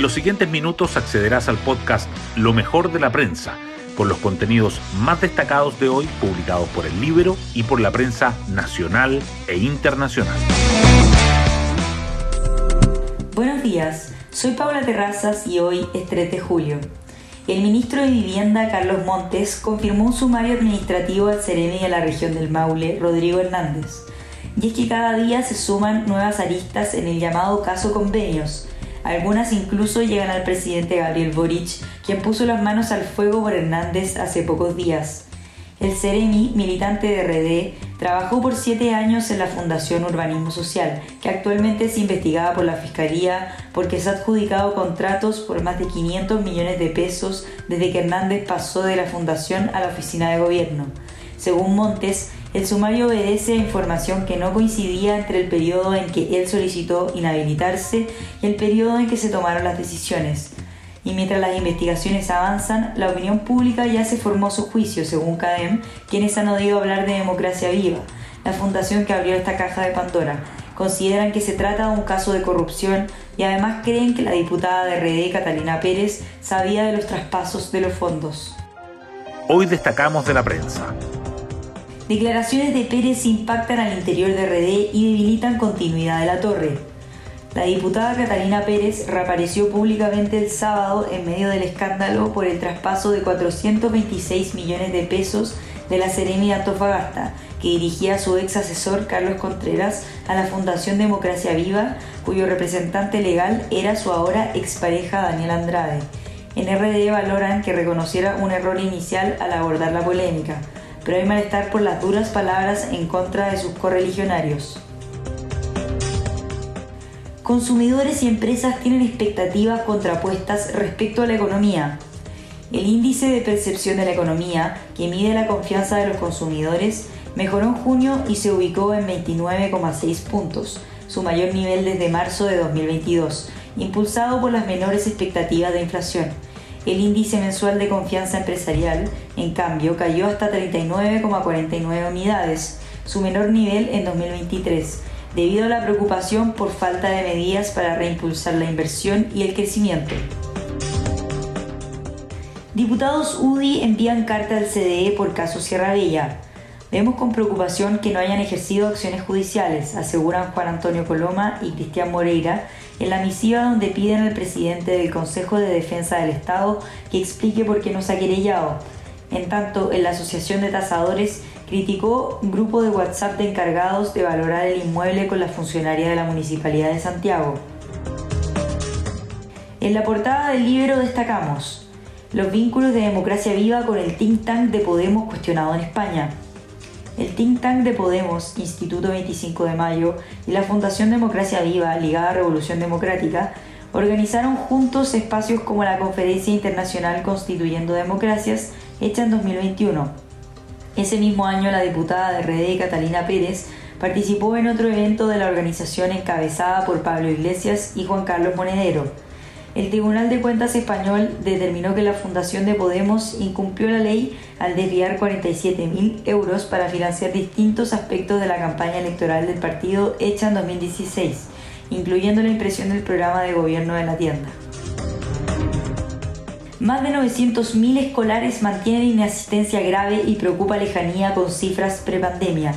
En los siguientes minutos accederás al podcast Lo mejor de la prensa, con los contenidos más destacados de hoy publicados por el libro y por la prensa nacional e internacional. Buenos días, soy Paula Terrazas y hoy es 3 de julio. El ministro de Vivienda, Carlos Montes, confirmó un sumario administrativo al Ceremi de la región del Maule, Rodrigo Hernández. Y es que cada día se suman nuevas aristas en el llamado caso convenios. Algunas incluso llegan al presidente Gabriel Boric, quien puso las manos al fuego por Hernández hace pocos días. El Ceremi, militante de RD, trabajó por siete años en la Fundación Urbanismo Social, que actualmente es investigada por la Fiscalía porque se ha adjudicado contratos por más de 500 millones de pesos desde que Hernández pasó de la fundación a la oficina de gobierno. Según Montes, el sumario obedece a información que no coincidía entre el periodo en que él solicitó inhabilitarse y el periodo en que se tomaron las decisiones. Y mientras las investigaciones avanzan, la opinión pública ya se formó su juicio, según CADEM, quienes han oído hablar de democracia viva, la fundación que abrió esta caja de Pandora. Consideran que se trata de un caso de corrupción y además creen que la diputada de RD, Catalina Pérez, sabía de los traspasos de los fondos. Hoy destacamos de la prensa. Declaraciones de Pérez impactan al interior de RD y debilitan continuidad de la torre. La diputada Catalina Pérez reapareció públicamente el sábado en medio del escándalo por el traspaso de 426 millones de pesos de la Seremi Antofagasta, que dirigía su ex asesor Carlos Contreras a la Fundación Democracia Viva, cuyo representante legal era su ahora expareja Daniel Andrade. En RD valoran que reconociera un error inicial al abordar la polémica pero hay malestar por las duras palabras en contra de sus correligionarios. Consumidores y empresas tienen expectativas contrapuestas respecto a la economía. El índice de percepción de la economía, que mide la confianza de los consumidores, mejoró en junio y se ubicó en 29,6 puntos, su mayor nivel desde marzo de 2022, impulsado por las menores expectativas de inflación el índice mensual de confianza empresarial, en cambio, cayó hasta 39,49 unidades, su menor nivel en 2023, debido a la preocupación por falta de medidas para reimpulsar la inversión y el crecimiento. Diputados UDI envían carta al CDE por caso Sierra Bella. Vemos con preocupación que no hayan ejercido acciones judiciales, aseguran Juan Antonio Coloma y Cristian Moreira en la misiva donde piden al presidente del Consejo de Defensa del Estado que explique por qué no se ha querellado. En tanto, en la Asociación de Tasadores criticó un grupo de WhatsApp de encargados de valorar el inmueble con la funcionaria de la Municipalidad de Santiago. En la portada del libro destacamos los vínculos de democracia viva con el think tank de Podemos cuestionado en España. El think tank de Podemos, Instituto 25 de Mayo y la Fundación Democracia Viva, ligada a Revolución Democrática, organizaron juntos espacios como la Conferencia Internacional Constituyendo Democracias, hecha en 2021. Ese mismo año la diputada de RD, Catalina Pérez, participó en otro evento de la organización encabezada por Pablo Iglesias y Juan Carlos Monedero el Tribunal de Cuentas español determinó que la Fundación de Podemos incumplió la ley al desviar 47.000 euros para financiar distintos aspectos de la campaña electoral del partido hecha en 2016, incluyendo la impresión del programa de gobierno de la tienda. Más de 900.000 escolares mantienen inasistencia grave y preocupa lejanía con cifras prepandemia.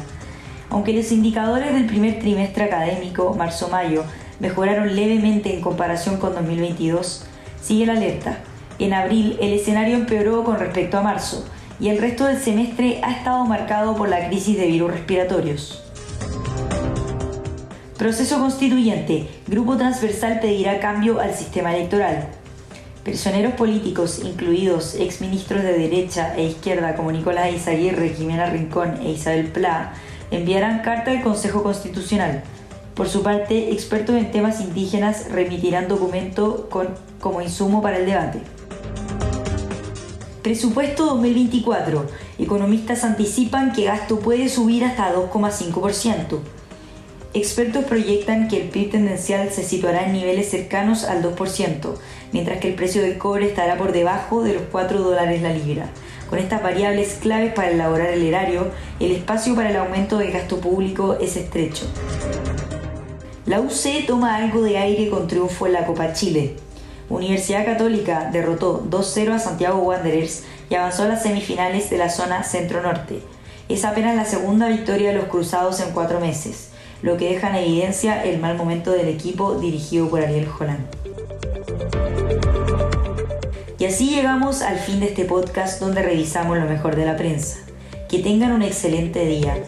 Aunque los indicadores del primer trimestre académico, marzo-mayo, mejoraron levemente en comparación con 2022, sigue la alerta. En abril el escenario empeoró con respecto a marzo y el resto del semestre ha estado marcado por la crisis de virus respiratorios. Proceso constituyente. Grupo transversal pedirá cambio al sistema electoral. Personeros políticos, incluidos exministros de derecha e izquierda como Nicolás Izaguirre, Jimena Rincón e Isabel Pla, enviarán carta al Consejo Constitucional por su parte, expertos en temas indígenas remitirán documento con, como insumo para el debate. Presupuesto 2024. Economistas anticipan que gasto puede subir hasta 2,5%. Expertos proyectan que el PIB tendencial se situará en niveles cercanos al 2%, mientras que el precio del cobre estará por debajo de los 4 dólares la libra. Con estas variables claves para elaborar el erario, el espacio para el aumento del gasto público es estrecho. La UC toma algo de aire con triunfo en la Copa Chile. Universidad Católica derrotó 2-0 a Santiago Wanderers y avanzó a las semifinales de la zona centro-norte. Es apenas la segunda victoria de los Cruzados en cuatro meses, lo que deja en evidencia el mal momento del equipo dirigido por Ariel Holland. Y así llegamos al fin de este podcast donde revisamos lo mejor de la prensa. Que tengan un excelente día.